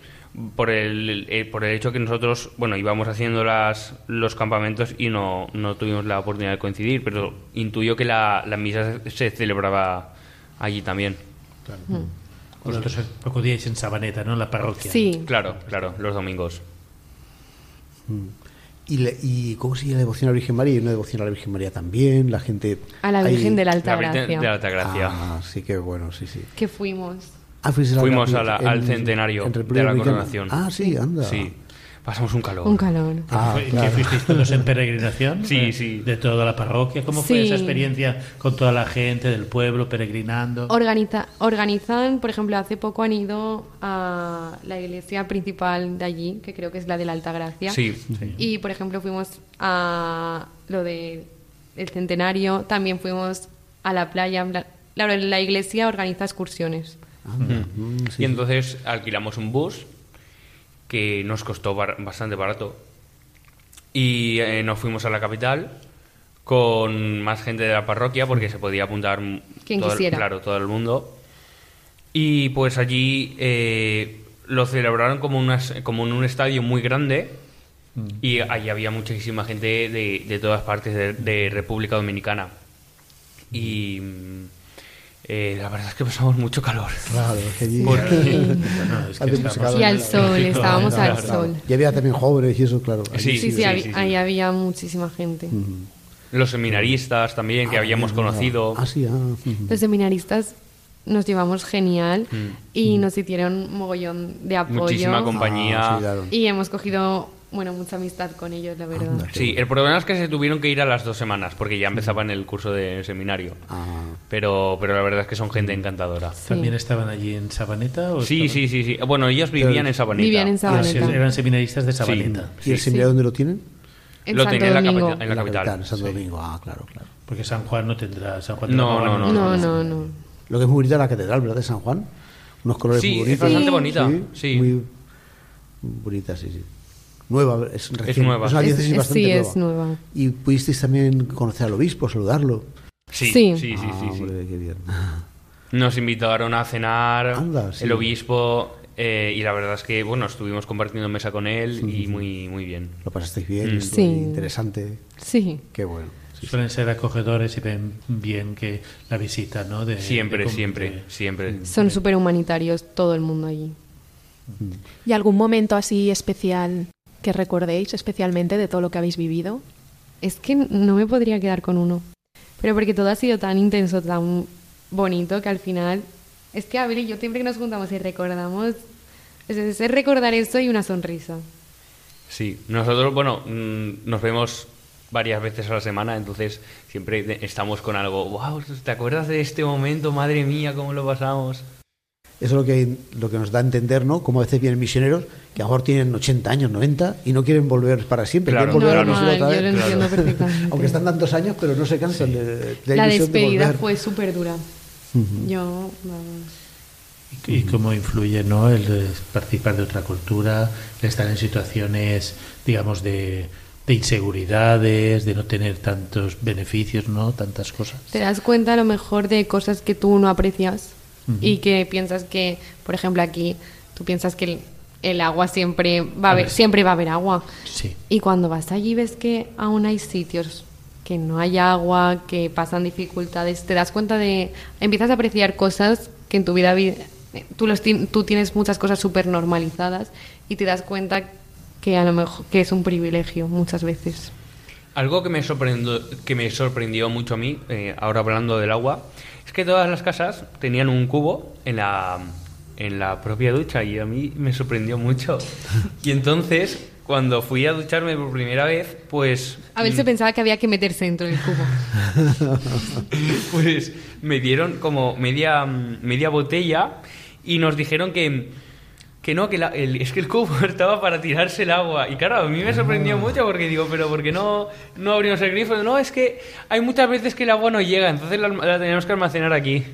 por el, eh, por el hecho que nosotros, bueno, íbamos haciendo las, los campamentos y no, no tuvimos la oportunidad de coincidir, pero intuyo que la, la misa se, se celebraba allí también. Vosotros acudíais en Sabaneta, ¿no? En la parroquia. Sí, Claro, claro, los domingos. ¿Y, le- y cómo sigue la devoción a la Virgen María? ¿Y una devoción a la Virgen María también? La gente... a la hay- Virgen de la La Alta Virgen Gracia, de la Altagracia. Ah, sí, que bueno, sí, sí. que fuimos. Ah, a la Fuimos a la- al en- centenario en de la coronación. Ah, sí, anda. Sí, pasamos un calor. Un calor. Ah, ¿Que claro. fuisteis todos en peregrinación? Sí, Eh, sí. De toda la parroquia. ¿Cómo fue Sí. esa experiencia con toda la gente del pueblo peregrinando? Organiza, organizan, por ejemplo, hace poco han ido a la iglesia principal de allí, que creo que es la de la Alta Gracia. Sí, Y, por ejemplo, fuimos a lo del el centenario, también fuimos a la playa. La, la, la iglesia organiza excursiones. Mm, sí. Y entonces alquilamos un bus que nos costó bar- bastante barato. Y eh, nos fuimos a la capital con más gente de la parroquia porque se podía apuntar Quien todo, el- quisiera. claro, todo el mundo. Y pues allí eh, lo celebraron como, unas, como en un estadio muy grande y allí había muchísima gente de, de todas partes de, de República Dominicana. Y mm, eh, la verdad es que pasamos mucho calor. Claro, que allí... *laughs* Bueno, es que *laughs* mucho Y al sol, estábamos claro, al claro. sol. Y había también jóvenes y eso, claro. Sí, Sí, sí, sí, había- sí, sí. ahí había muchísima gente. Los seminaristas también que habíamos conocido. Ah, sí, ah. ujú. Los seminaristas nos llevamos genial Mm. y nos hicieron mogollón de apoyo. Muchísima compañía. Ah, sí, claro. Y hemos cogido, bueno, mucha amistad con ellos, la verdad. Anda. Sí, el problema es que se tuvieron que ir a las dos semanas porque ya empezaban el curso de seminario. Ah, Pero, pero la verdad es que son gente encantadora. Sí. ¿También estaban allí en Sabaneta? O Sí, estaban- sí, sí, sí. Bueno, ellos vivían en Sabaneta. Vivían en Ah, sí, Sabaneta. eran seminaristas de Sabaneta. ¿Y el Sí. seminario dónde lo tienen? En Lo Santo tenía en la, Domingo. capital, en la capital. En Santo sí. Domingo, ah, claro, claro. Porque San Juan no tendrá. San Juan de No, la Morra no, No, no, no. Lo que es muy bonita es la catedral, ¿verdad? De San Juan. Unos colores Sí, muy es bonitos. bastante bonita, sí. Muy bonita, sí, sí. Nueva, es recién. nueva. una Es- diócesis es- bastante sí, nueva. es nueva. Y pudisteis también conocer al obispo, saludarlo. Sí, Sí. sí, sí, sí, Ah, sí. hombre, qué bien. Nos invitaron a cenar Anda, sí. el obispo eh, y la verdad es que, bueno, estuvimos compartiendo mesa con él y muy, muy bien. Lo pasasteis bien, Mm. Sí. interesante. Sí. Qué bueno. sí. Suelen ser acogedores y ven bien que la visita, ¿no? De, Siempre, de- siempre, siempre. Son súper humanitarios todo el mundo allí. ¿Y algún momento así especial que recordéis especialmente de todo lo que habéis vivido? Es que no me podría quedar con uno. Pero porque todo ha sido tan intenso, tan bonito, que al final... Es que Abel y yo siempre que nos juntamos y recordamos... Es, es- es recordar esto y una sonrisa. Sí, nosotros, bueno, mm, nos vemos varias veces a la semana, entonces siempre estamos con algo, wow, ¿te acuerdas de este momento? Madre mía, cómo lo pasamos. Eso es lo que, lo que nos da a entender, ¿no? Como a veces vienen misioneros que a lo mejor tienen 80 años, 90 y no quieren volver para siempre. Claro, quieren volver a la otra yo lo vez. Aunque están tantos años, pero no se cansan de, de La de despedida volver. fue súper dura. Yo, vamos... Y, y cómo influye, ¿no? El de participar de otra cultura, el estar en situaciones, digamos, de, de inseguridades, de no tener tantos beneficios, ¿no? Tantas cosas. Te das cuenta a lo mejor de cosas que tú no aprecias y que piensas que, por ejemplo, aquí tú piensas que el, el agua siempre va a haber, siempre va a haber agua. Sí. Y cuando vas allí ves que aún hay sitios que no hay agua, que pasan dificultades, te das cuenta de empiezas a apreciar cosas que en tu vida vi- tú los tú tienes muchas cosas súper normalizadas y te das cuenta que a lo mejor que es un privilegio muchas veces. Algo que me sorprendió, que me sorprendió mucho a mí, eh, ahora hablando del agua, es que todas las casas tenían un cubo en la, en la propia ducha y a mí me sorprendió mucho. *laughs* Y entonces, cuando fui a ducharme por primera vez, pues... A ver, se pensaba que había que meterse dentro del cubo. *laughs* pues me dieron como media, media botella y nos dijeron que, que no, que la- el- es que el cubo *laughs* estaba para tirarse el agua. Y claro, a mí me sorprendió mucho porque digo, pero ¿por qué no, no abrimos el grifo? No, es que hay muchas veces que el agua no llega, entonces la, la tenemos que almacenar aquí.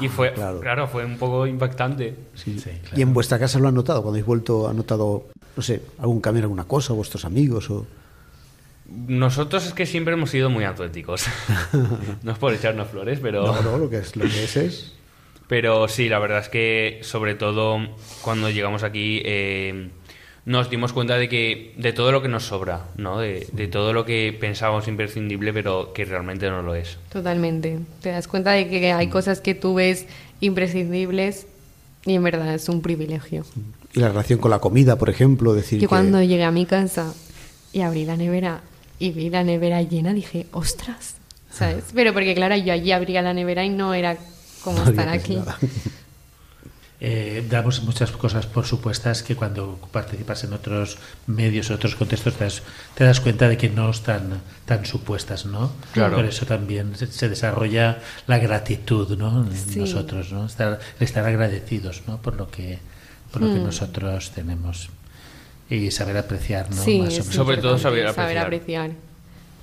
y fue, claro. claro. fue un poco impactante. Sí. Sí, claro. ¿Y en vuestra casa lo han notado? Cuando habéis vuelto, ¿han notado, no sé, algún cambio en alguna cosa, vuestros amigos? O... Nosotros es que siempre hemos sido muy atléticos. *laughs* *laughs* no es por echarnos flores, pero... No, no, lo que es, lo que es es. Pero sí, la verdad es que sobre todo cuando llegamos aquí eh, nos dimos cuenta de que de todo lo que nos sobra, ¿no? De, de todo lo que pensábamos imprescindible pero que realmente no lo es. Totalmente. Te das cuenta de que hay cosas que tú ves imprescindibles y en verdad es un privilegio. Y la relación con la comida, por ejemplo, decir Yo que... cuando llegué a mi casa y abrí la nevera y vi la nevera llena, dije, ostras, ¿sabes? Pero porque claro, yo allí abría la nevera y no era como No estar aquí. *laughs* Eh, damos muchas cosas por supuestas que cuando participas en otros medios, otros contextos, te das, te das cuenta de que no están tan supuestas, ¿no? Claro. Por eso también se, se desarrolla la gratitud, ¿no? En Sí. nosotros, ¿no? Estar, estar agradecidos, ¿no? Por lo que, por lo que nosotros tenemos y saber apreciar, ¿no? Sí, Más. Sobre todo saber apreciar. apreciar.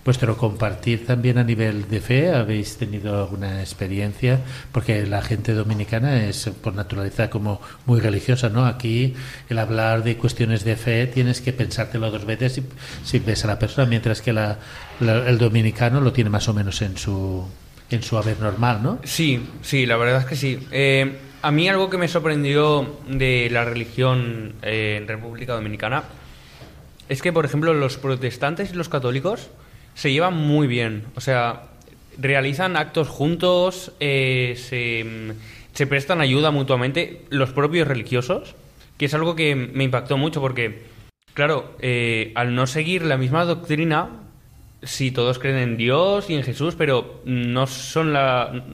Vuestro compartir también a nivel de fe, ¿habéis tenido alguna experiencia? Porque la gente dominicana es por naturaleza como muy religiosa, ¿no? Aquí el hablar de cuestiones de fe tienes que pensártelo dos veces si, si ves a la persona, mientras que la- el dominicano lo tiene más o menos en su, en su haber normal, ¿no? Sí, sí, la verdad es que sí. Eh, a mí algo que me sorprendió de la religión eh, en República Dominicana es que, por ejemplo, los protestantes y los católicos se llevan muy bien. O sea, realizan actos juntos, eh, se, prestan ayuda mutuamente, los propios religiosos, que es algo que me impactó mucho porque, claro, eh, al no seguir la misma doctrina, si todos creen en Dios y en Jesús, pero no son la.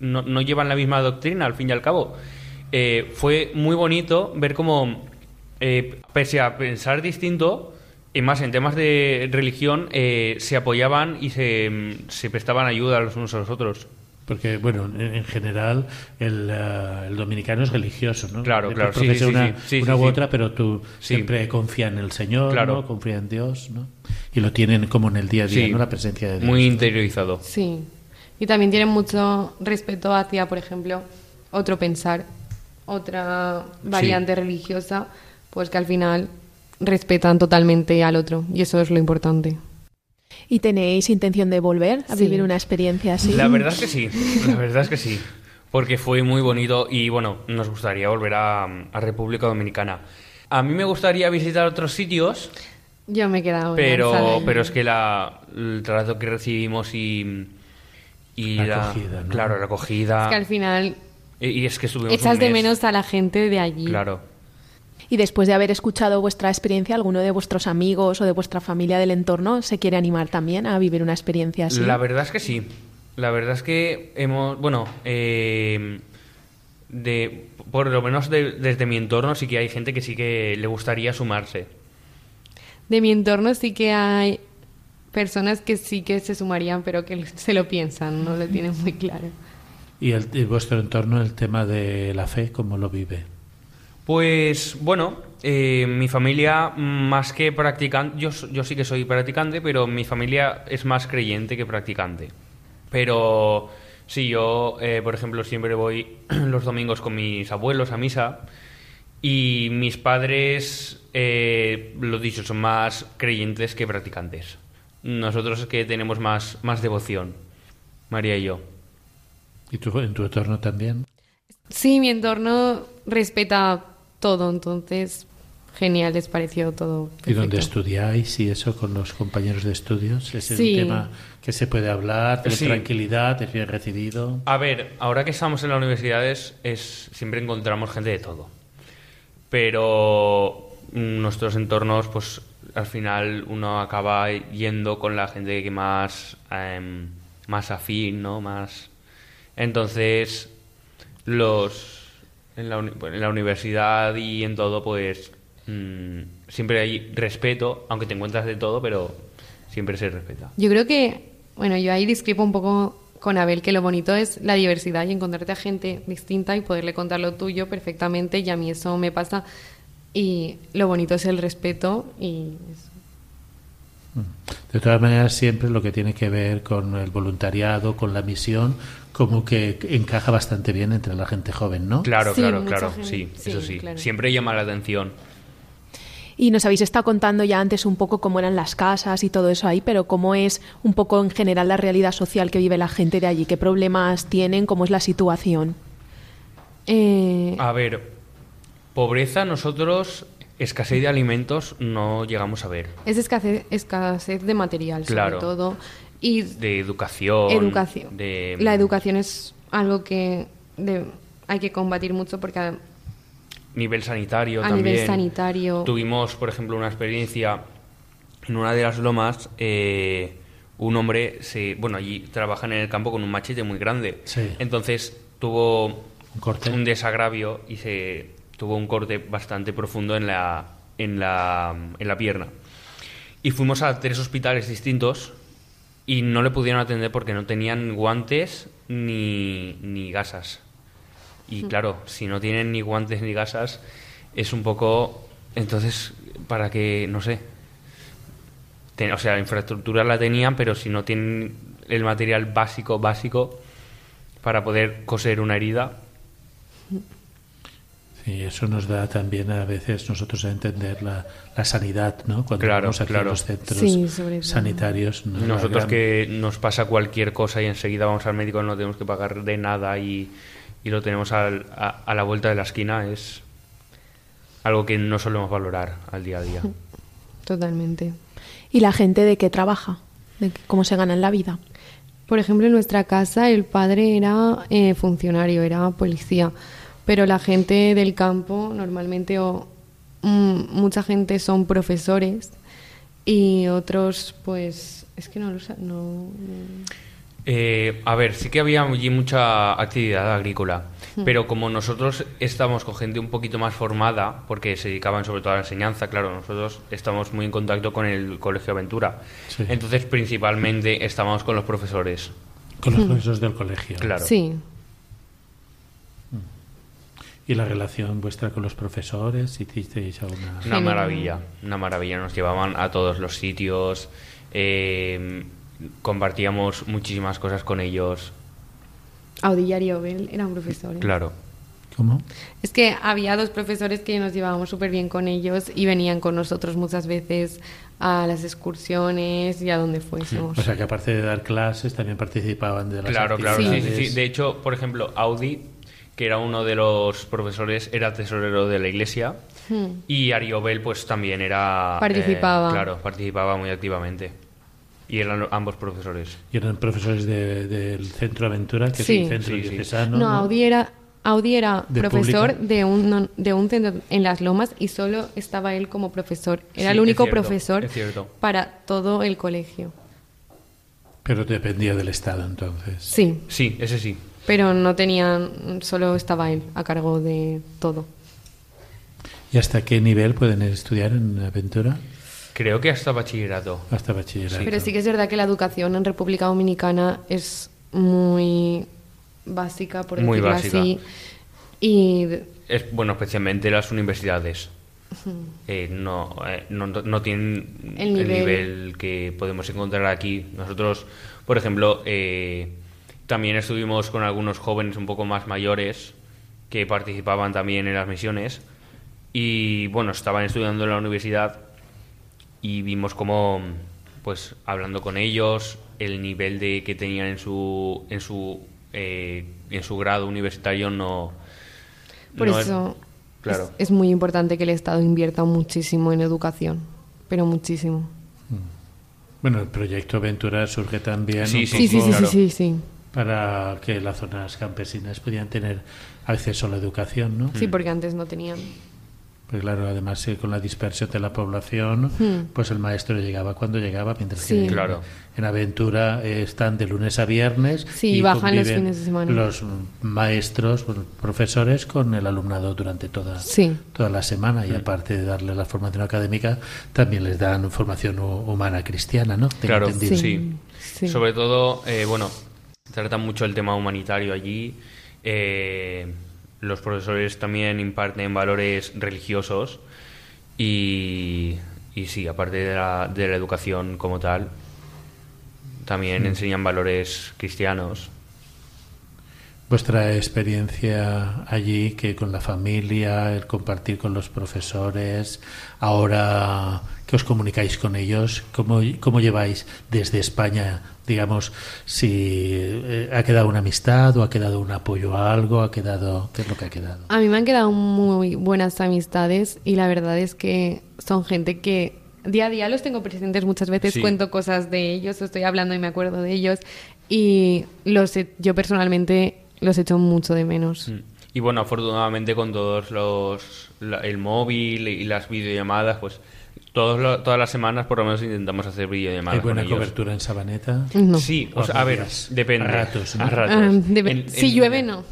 no, llevan la misma doctrina, al fin y al cabo. Eh, fue muy bonito ver cómo, pese a pensar distinto, y más en temas de religión, eh, se apoyaban y se, se prestaban ayuda los unos a los otros. Porque, bueno, en, en general el, eh, el dominicano es religioso, ¿no? Claro, claro, sí, sí, sí, una, sí, sí, una u sí. otra, pero tú Sí. siempre confía en el Señor, Claro. ¿no? Confía en Dios, ¿no? Y lo tienen como en el día a día, Sí, ¿no? La presencia de Dios. muy interiorizado. Sí. Y también tienen mucho respeto hacia, por ejemplo, otro pensar, otra variante religiosa, pues que al final respetan totalmente al otro. Y eso es lo importante. ¿Y tenéis intención de volver a Sí. vivir una experiencia así? La verdad es que sí, la verdad es que sí. Porque fue muy bonito y bueno, nos gustaría volver a, a República Dominicana. A mí me gustaría visitar otros sitios, Yo me he quedado pero, pero es que la, el trato que recibimos y, y La acogida, ¿no? claro, la acogida. Es que al final y, y es que estuvimos echas un de menos a la gente de allí. Claro. Y después de haber escuchado vuestra experiencia, ¿alguno de vuestros amigos o de vuestra familia del entorno se quiere animar también a vivir una experiencia así? La verdad es que sí. La verdad es que hemos, bueno, eh, de, por lo menos de- desde mi entorno sí que hay gente que sí que le gustaría sumarse. De mi entorno sí que hay personas que sí que se sumarían, pero que se lo piensan, no lo tienen muy claro. ¿Y el, y vuestro entorno, el tema de la fe, cómo lo vive? Pues bueno, eh, mi familia más que practicante, yo, yo sí que soy practicante, pero mi familia es más creyente que practicante. Pero sí, yo, eh, por ejemplo, siempre voy *clears throat* los domingos con mis abuelos a misa Y mis padres, eh, lo dicho, son más creyentes que practicantes. Nosotros es que tenemos más, más devoción, María y yo. ¿Y tú en tu entorno también? Sí, mi entorno respeta todo, entonces genial, les pareció todo. ¿Y dónde perfecto. estudiáis y eso con los compañeros de estudios? ¿Es Sí. un tema que se puede hablar, de Sí. tranquilidad, es bien recibido? A ver, ahora que estamos en las universidades, es, siempre encontramos gente de todo. Pero nuestros entornos, pues al final uno acaba yendo con la gente que más, em, más afín, ¿no? Más... Entonces, los en la, uni- en la universidad y en todo, pues mm, siempre hay respeto, aunque te encuentras de todo, pero siempre se respeta. Yo creo que, bueno, yo ahí discrepo un poco con Abel, que lo bonito es la diversidad y encontrarte a gente distinta y poderle contar lo tuyo perfectamente, y a mí eso me pasa. Y lo bonito es el respeto y eso. De todas maneras, siempre lo que tiene que ver con el voluntariado, con la misión, como que encaja bastante bien entre la gente joven, ¿no? Claro, Sí, claro, claro, gente- sí, sí, eso sí. claro. Siempre llama la atención. Y nos habéis estado contando ya antes un poco cómo eran las casas y todo eso ahí, pero cómo es un poco en general la realidad social que vive la gente de allí, qué problemas tienen, cómo es la situación. Eh, A ver, pobreza nosotros, escasez de alimentos no llegamos a ver. es escasez, escasez de material, Claro. sobre todo. Y De educación. educación. De, La educación es algo que de- hay que combatir mucho porque a- Nivel sanitario A también. nivel sanitario. Tuvimos, por ejemplo, una experiencia en una de las lomas. eh, un hombre, se, bueno, allí trabajan en el campo con un machete muy grande. Sí. Entonces tuvo Un corte. un desagravio y se tuvo un corte bastante profundo en la, en la, en la pierna. Y fuimos a tres hospitales distintos y no le pudieron atender porque no tenían guantes ni, ni gasas. Y claro, si no tienen ni guantes ni gasas, es un poco... Entonces, para que, no sé... ten- o sea, la infraestructura la tenían, pero si no tienen el material básico, básico, para poder coser una herida, Sí, eso nos da también a veces nosotros a entender la, la sanidad, ¿no? Cuando Claro, vamos aquí a claro. los centros Sí, sobre todo. sanitarios. Nosotros gran- que nos pasa cualquier cosa y enseguida vamos al médico, no tenemos que pagar de nada y, y lo tenemos al- a, a la vuelta de la esquina, es algo que no solemos valorar al día a día. *laughs* totalmente. ¿Y la gente de qué trabaja? ¿De cómo se ganan la vida? Por ejemplo, en nuestra casa el padre era eh, funcionario, era policía, pero la gente del campo normalmente o mm, mucha gente son profesores y otros pues es que no lo sé, no, Eh, a ver, sí que había allí mucha actividad agrícola, pero como nosotros estamos con gente un poquito más formada, porque se dedicaban sobre todo a la enseñanza, claro, nosotros estamos muy en contacto con el Colegio Aventura, Sí. entonces principalmente estamos con los profesores. Con los profesores del colegio. Claro. sí, ¿Y la relación vuestra con los profesores? ¿Hicisteis alguna...? Una maravilla, una maravilla. Nos llevaban a todos los sitios, eh, compartíamos muchísimas cosas con ellos. Audi y Ariobel eran profesores. Claro. ¿Cómo? Es que había dos profesores que nos llevábamos súper bien con ellos y venían con nosotros muchas veces a las excursiones y a donde fuésemos. O sea que aparte de dar clases también participaban de las Claro, claro, sí, sí, sí. De hecho, por ejemplo, Audi, que era uno de los profesores, era tesorero de la iglesia. Hmm. Y Ariobel, pues también era. eh, Participaba. claro, participaba muy activamente. Y eran ambos profesores. Y eran profesores de- del Centro Aventura, que Sí. es un centro Sí, sí. diocesano. No, Audi era, Audi era ¿De profesor de un, no- de un centro en Las Lomas y solo estaba él como profesor. Era Sí, el único cierto, profesor para todo el colegio. Pero dependía del Estado entonces. Sí, Sí, ese sí. Pero no tenían, solo estaba él a cargo de todo. ¿Y hasta qué nivel pueden estudiar en Aventura? Creo que hasta bachillerato. Hasta bachillerato. Pero sí que es verdad que la educación en República Dominicana es muy básica, por Muy decirlo básica. así. Y Es, bueno, especialmente las universidades. Eh, no, eh, no, no tienen El el nivel. nivel. que podemos encontrar aquí. Nosotros, por ejemplo, eh, también estuvimos con algunos jóvenes un poco más mayores que participaban también en las misiones Y bueno, estaban estudiando en la universidad y vimos como, pues hablando con ellos, el nivel de que tenían en su, en su, eh, en su grado universitario no... Por no es- eso claro. es, es muy importante que el Estado invierta muchísimo en educación, pero muchísimo. Bueno, el proyecto Aventura surge también Sí, un sí, Sí, sí, poco sí, claro. sí, sí, sí. Para que las zonas campesinas pudieran tener acceso a la educación, ¿no? Sí, porque antes no tenían. Porque claro, además eh, con la dispersión de la población, Hmm. pues el maestro llegaba cuando llegaba, mientras Sí. que en- Claro. en Aventura eh, están de lunes a viernes Sí, y bajan los fines de semana. los maestros, bueno, profesores con el alumnado durante toda, Sí. toda la semana y aparte de darles la formación académica, también les dan formación hu- humana cristiana, ¿no? Tengo Claro, entendido. sí. Sí. Sobre todo, eh, bueno, tratan mucho el tema humanitario allí. eh, los profesores también imparten valores religiosos y, y sí, aparte de la, de la educación como tal, también enseñan valores cristianos. Vuestra experiencia allí, que con la familia, el compartir con los profesores, ahora que os comunicáis con ellos, ¿cómo, cómo lleváis desde España, digamos, si eh, ha quedado una amistad o ha quedado un apoyo a algo, ha quedado, ¿qué es lo que ha quedado? A mí me han quedado muy buenas amistades y la verdad es que son gente que día a día los tengo presentes. Muchas veces Sí. cuento cosas de ellos, estoy hablando y me acuerdo de ellos y los he- yo personalmente los echo mucho de menos. Mm. Y bueno, afortunadamente con todos los la- el móvil y las videollamadas, pues todos lo- todas las semanas por lo menos intentamos hacer videollamadas ¿Hay buena con ellos. cobertura en Sabaneta? No. Sí, o O sea, a ver, depende. A ratos, ¿no? A ratos. Ah, En- si en- llueve, no.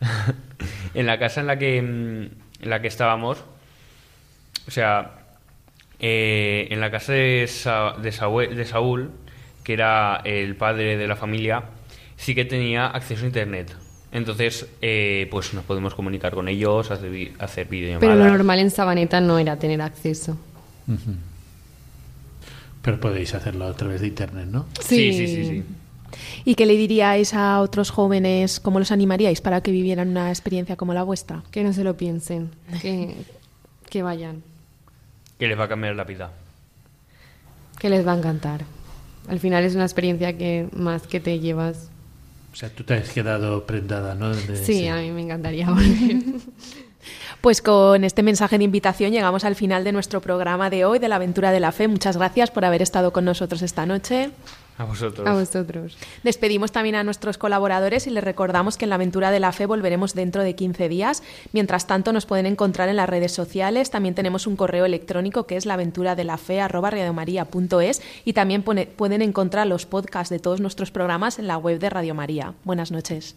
*laughs* en la casa en la que mm, en la que estábamos, o sea, eh, en la casa de, Sa- de, Saúl, de Saúl, que era el padre de la familia, sí que tenía acceso a internet. Entonces, eh, pues nos podemos comunicar con ellos, hacer, hacer videollamadas. Pero lo normal en Sabaneta no era tener acceso. Pero podéis hacerlo a través de internet, ¿no? Sí, sí, sí, sí. ¿Y qué le diríais a otros jóvenes? ¿Cómo los animaríais para que vivieran una experiencia como la vuestra? Que no se lo piensen, que, *laughs* que vayan, Que les va a cambiar la vida. que les va a encantar. Al final es una experiencia que más que te llevas. O sea, tú te has quedado prendada, ¿no? De- Sí, a mí me encantaría volver. Pues con este mensaje de invitación llegamos al final de nuestro programa de hoy, de la aventura de la fe. Muchas gracias por haber estado con nosotros esta noche. A vosotros. Despedimos también a nuestros colaboradores y les recordamos que en la aventura de la fe volveremos dentro de 15 días. Mientras tanto, nos pueden encontrar en las redes sociales. También tenemos un correo electrónico que es laventuradelafe.es y también pueden encontrar los podcasts de todos nuestros programas en la web de Radio María. Buenas noches.